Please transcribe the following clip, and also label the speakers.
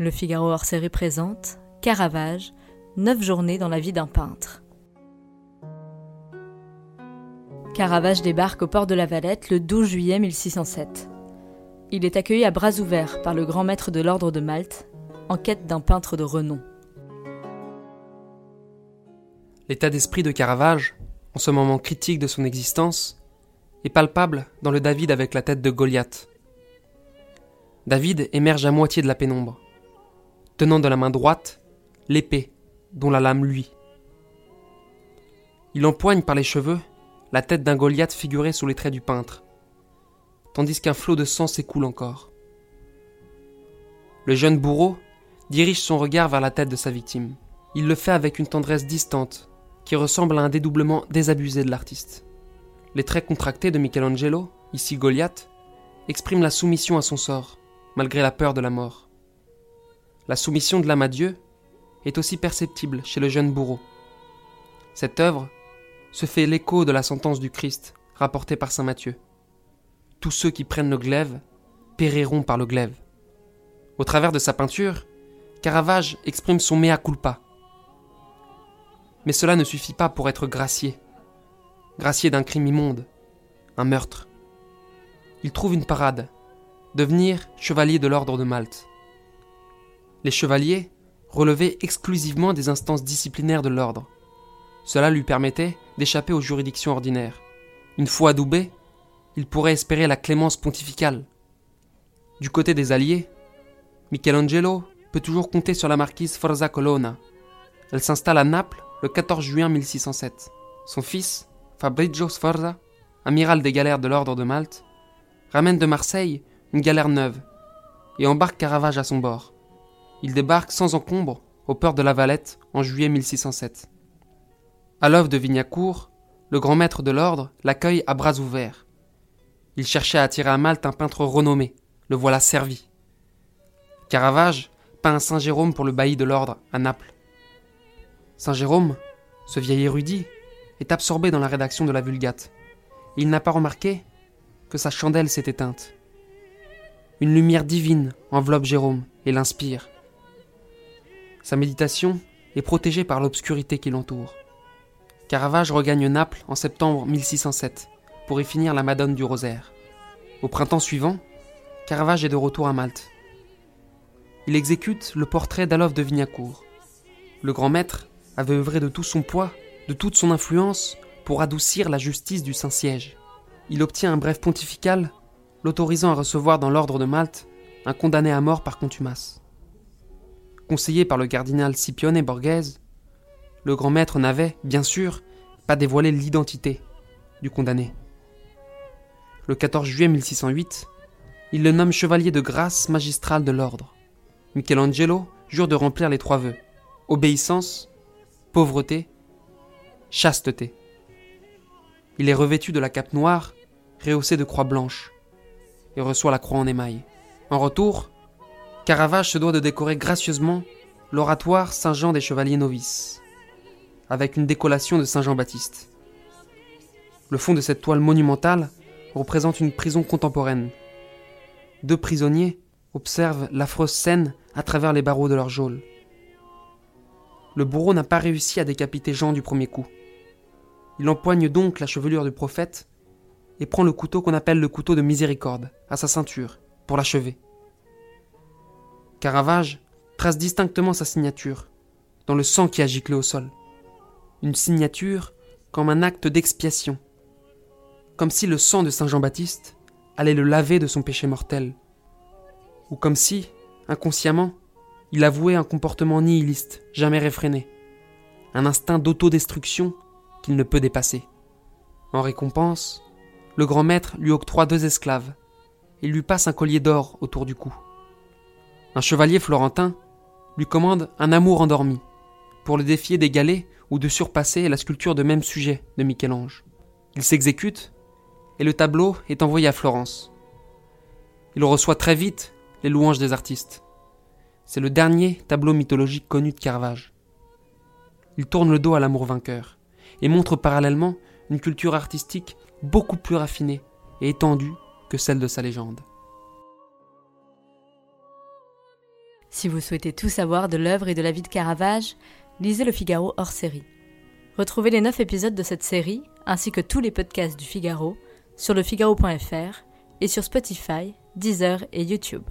Speaker 1: Le Figaro hors série présente Caravage, neuf journées dans la vie d'un peintre. Caravage débarque au port de la Valette le 12 juillet 1607. Il est accueilli à bras ouverts par le grand maître de l'ordre de Malte, en quête d'un peintre de renom.
Speaker 2: L'état d'esprit de Caravage, en ce moment critique de son existence, est palpable dans le David avec la tête de Goliath. David émerge à moitié de la pénombre, tenant de la main droite l'épée dont la lame lui. Il empoigne par les cheveux la tête d'un Goliath figuré sous les traits du peintre, tandis qu'un flot de sang s'écoule encore. Le jeune bourreau dirige son regard vers la tête de sa victime. Il le fait avec une tendresse distante qui ressemble à un dédoublement désabusé de l'artiste. Les traits contractés de Michelangelo, ici Goliath, expriment la soumission à son sort, malgré la peur de la mort. La soumission de l'âme à Dieu est aussi perceptible chez le jeune bourreau. Cette œuvre se fait l'écho de la sentence du Christ rapportée par saint Matthieu. Tous ceux qui prennent le glaive périront par le glaive. Au travers de sa peinture, Caravage exprime son mea culpa. Mais cela ne suffit pas pour être gracié gracié d'un crime immonde, un meurtre. Il trouve une parade, devenir chevalier de l'ordre de Malte. Les chevaliers relevaient exclusivement des instances disciplinaires de l'ordre. Cela lui permettait d'échapper aux juridictions ordinaires. Une fois adoubé, il pourrait espérer la clémence pontificale. Du côté des Alliés, Michelangelo peut toujours compter sur la marquise Forza Colonna. Elle s'installe à Naples le 14 juin 1607. Son fils, Fabrizio Sforza, amiral des galères de l'ordre de Malte, ramène de Marseille une galère neuve et embarque Caravage à son bord. Il débarque sans encombre au port de la Valette en juillet 1607. À l'œuvre de Vignacourt, le grand maître de l'ordre l'accueille à bras ouverts. Il cherchait à attirer à Malte un peintre renommé, le voilà servi. Caravage peint Saint Jérôme pour le bailli de l'ordre à Naples. Saint Jérôme, ce vieil érudit, est absorbé dans la rédaction de la Vulgate. il n'a pas remarqué que sa chandelle s'est éteinte. Une lumière divine enveloppe Jérôme et l'inspire. Sa méditation est protégée par l'obscurité qui l'entoure. Caravage regagne Naples en septembre 1607 pour y finir la Madone du Rosaire. Au printemps suivant, Caravage est de retour à Malte. Il exécute le portrait d'Alof de Vignacourt. Le grand maître avait œuvré de tout son poids de toute son influence pour adoucir la justice du Saint-Siège. Il obtient un bref pontifical l'autorisant à recevoir dans l'ordre de Malte un condamné à mort par contumace. Conseillé par le cardinal Scipione Borghese, le grand maître n'avait, bien sûr, pas dévoilé l'identité du condamné. Le 14 juillet 1608, il le nomme chevalier de grâce magistrale de l'ordre. Michelangelo jure de remplir les trois vœux obéissance, pauvreté chasteté. Il est revêtu de la cape noire, rehaussée de croix blanches, et reçoit la croix en émail. En retour, Caravage se doit de décorer gracieusement l'oratoire Saint-Jean des Chevaliers Novices, avec une décollation de Saint-Jean-Baptiste. Le fond de cette toile monumentale représente une prison contemporaine. Deux prisonniers observent l'affreuse scène à travers les barreaux de leur geôle. Le bourreau n'a pas réussi à décapiter Jean du premier coup. Il empoigne donc la chevelure du prophète et prend le couteau qu'on appelle le couteau de miséricorde à sa ceinture pour l'achever. Caravage trace distinctement sa signature dans le sang qui a giclé au sol. Une signature comme un acte d'expiation, comme si le sang de Saint Jean-Baptiste allait le laver de son péché mortel, ou comme si, inconsciemment, il avouait un comportement nihiliste, jamais réfréné, un instinct d'autodestruction qu'il ne peut dépasser. En récompense, le grand maître lui octroie deux esclaves et lui passe un collier d'or autour du cou. Un chevalier florentin lui commande un amour endormi pour le défier d'égaler ou de surpasser la sculpture de même sujet de Michel-Ange. Il s'exécute et le tableau est envoyé à Florence. Il reçoit très vite les louanges des artistes. C'est le dernier tableau mythologique connu de Caravage. Il tourne le dos à l'amour vainqueur et montre parallèlement une culture artistique beaucoup plus raffinée et étendue que celle de sa légende.
Speaker 1: Si vous souhaitez tout savoir de l'œuvre et de la vie de Caravage, lisez Le Figaro hors série. Retrouvez les 9 épisodes de cette série, ainsi que tous les podcasts du Figaro, sur lefigaro.fr et sur Spotify, Deezer et YouTube.